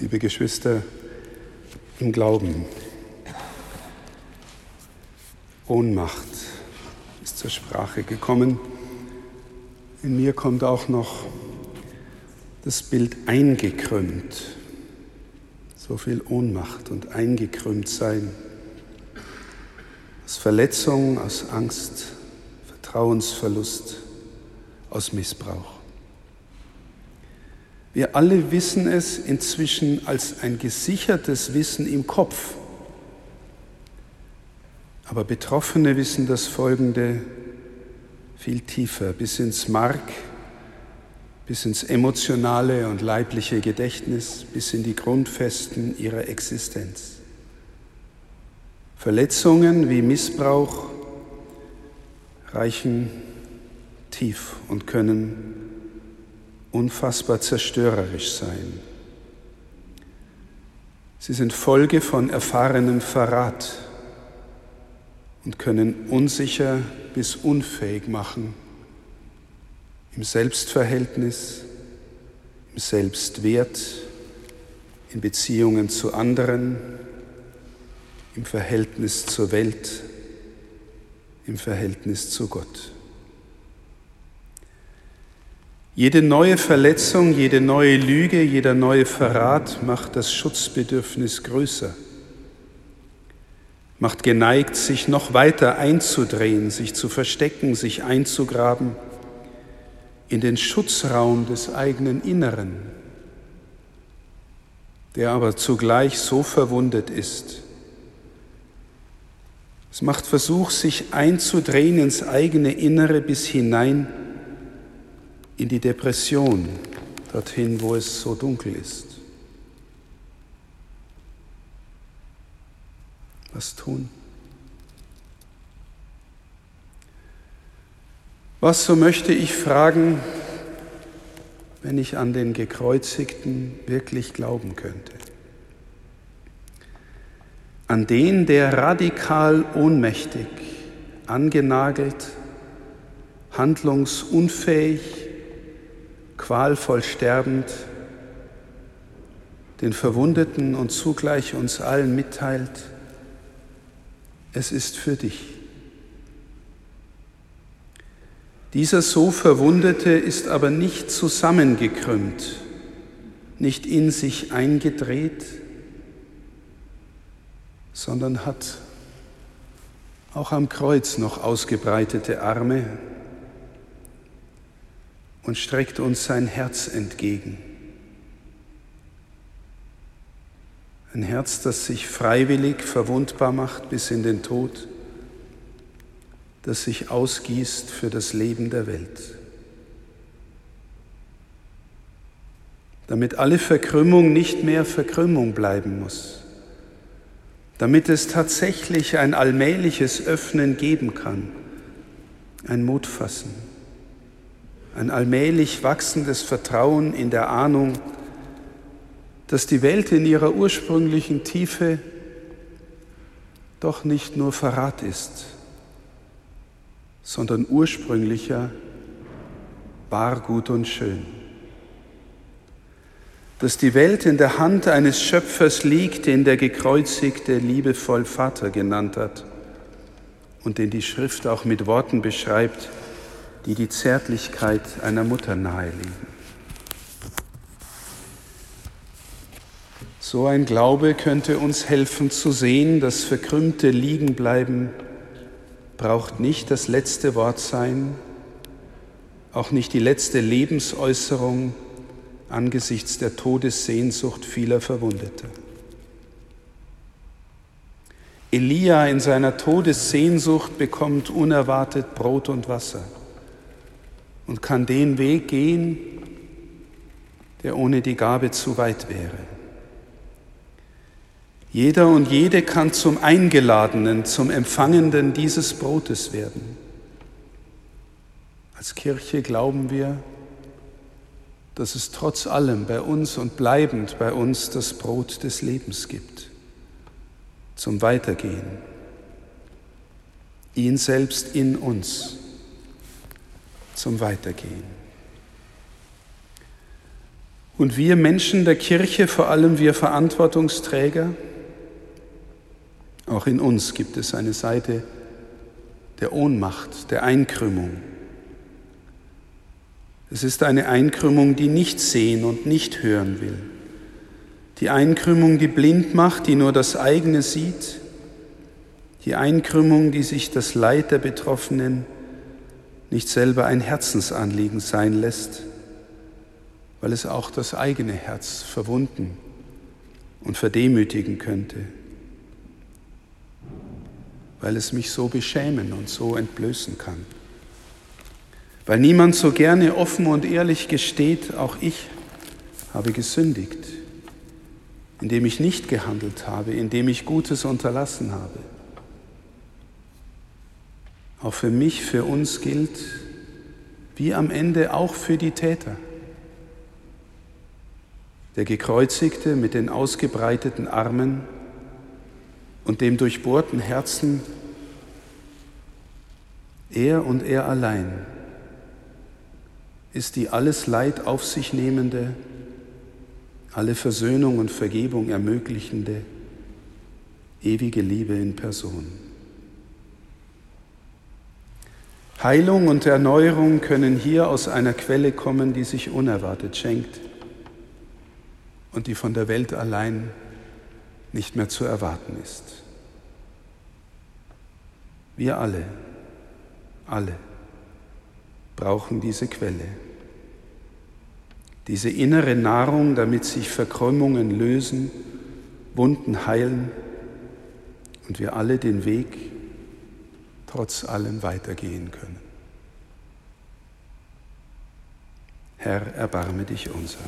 liebe Geschwister im Glauben. Ohnmacht ist zur Sprache gekommen. In mir kommt auch noch das Bild eingekrümmt. So viel Ohnmacht und eingekrümmt sein. Aus Verletzung, aus Angst, Vertrauensverlust, aus Missbrauch. Wir alle wissen es inzwischen als ein gesichertes Wissen im Kopf. Aber Betroffene wissen das Folgende viel tiefer, bis ins Mark, bis ins emotionale und leibliche Gedächtnis, bis in die Grundfesten ihrer Existenz. Verletzungen wie Missbrauch reichen tief und können unfassbar zerstörerisch sein. Sie sind Folge von erfahrenem Verrat und können unsicher bis unfähig machen im Selbstverhältnis, im Selbstwert, in Beziehungen zu anderen, im Verhältnis zur Welt, im Verhältnis zu Gott. Jede neue Verletzung, jede neue Lüge, jeder neue Verrat macht das Schutzbedürfnis größer, macht geneigt, sich noch weiter einzudrehen, sich zu verstecken, sich einzugraben in den Schutzraum des eigenen Inneren, der aber zugleich so verwundet ist. Es macht Versuch, sich einzudrehen ins eigene Innere bis hinein in die Depression, dorthin, wo es so dunkel ist. Was tun? Was, so möchte ich fragen, wenn ich an den Gekreuzigten wirklich glauben könnte? An den, der radikal ohnmächtig, angenagelt, handlungsunfähig, qualvoll sterbend, den Verwundeten und zugleich uns allen mitteilt, es ist für dich. Dieser so Verwundete ist aber nicht zusammengekrümmt, nicht in sich eingedreht, sondern hat auch am Kreuz noch ausgebreitete Arme und streckt uns sein Herz entgegen. Ein Herz, das sich freiwillig verwundbar macht bis in den Tod, das sich ausgießt für das Leben der Welt. Damit alle Verkrümmung nicht mehr Verkrümmung bleiben muss, damit es tatsächlich ein allmähliches Öffnen geben kann, ein Mutfassen ein allmählich wachsendes Vertrauen in der Ahnung, dass die Welt in ihrer ursprünglichen Tiefe doch nicht nur Verrat ist, sondern ursprünglicher wahr, gut und schön. Dass die Welt in der Hand eines Schöpfers liegt, den der gekreuzigte liebevoll Vater genannt hat und den die Schrift auch mit Worten beschreibt, die die Zärtlichkeit einer Mutter nahelegen. So ein Glaube könnte uns helfen zu sehen, dass verkrümmte Liegenbleiben braucht nicht das letzte Wort sein, auch nicht die letzte Lebensäußerung angesichts der Todessehnsucht vieler Verwundeter. Elia in seiner Todessehnsucht bekommt unerwartet Brot und Wasser und kann den Weg gehen, der ohne die Gabe zu weit wäre. Jeder und jede kann zum Eingeladenen, zum Empfangenden dieses Brotes werden. Als Kirche glauben wir, dass es trotz allem bei uns und bleibend bei uns das Brot des Lebens gibt, zum Weitergehen. Ihn selbst in uns zum Weitergehen. Und wir Menschen der Kirche, vor allem wir Verantwortungsträger, auch in uns gibt es eine Seite der Ohnmacht, der Einkrümmung. Es ist eine Einkrümmung, die nicht sehen und nicht hören will. Die Einkrümmung, die blind macht, die nur das eigene sieht. Die Einkrümmung, die sich das Leid der Betroffenen nicht selber ein Herzensanliegen sein lässt weil es auch das eigene Herz verwunden und verdemütigen könnte, weil es mich so beschämen und so entblößen kann, weil niemand so gerne offen und ehrlich gesteht, auch ich habe gesündigt, indem ich nicht gehandelt habe, indem ich Gutes unterlassen habe. Auch für mich, für uns gilt, wie am Ende auch für die Täter. Der Gekreuzigte mit den ausgebreiteten Armen und dem durchbohrten Herzen, er und er allein ist die alles Leid auf sich nehmende, alle Versöhnung und Vergebung ermöglichende, ewige Liebe in Person. Heilung und Erneuerung können hier aus einer Quelle kommen, die sich unerwartet schenkt und die von der Welt allein nicht mehr zu erwarten ist. Wir alle, alle brauchen diese Quelle, diese innere Nahrung, damit sich Verkrümmungen lösen, Wunden heilen und wir alle den Weg trotz allem weitergehen können. Herr, erbarme dich unser.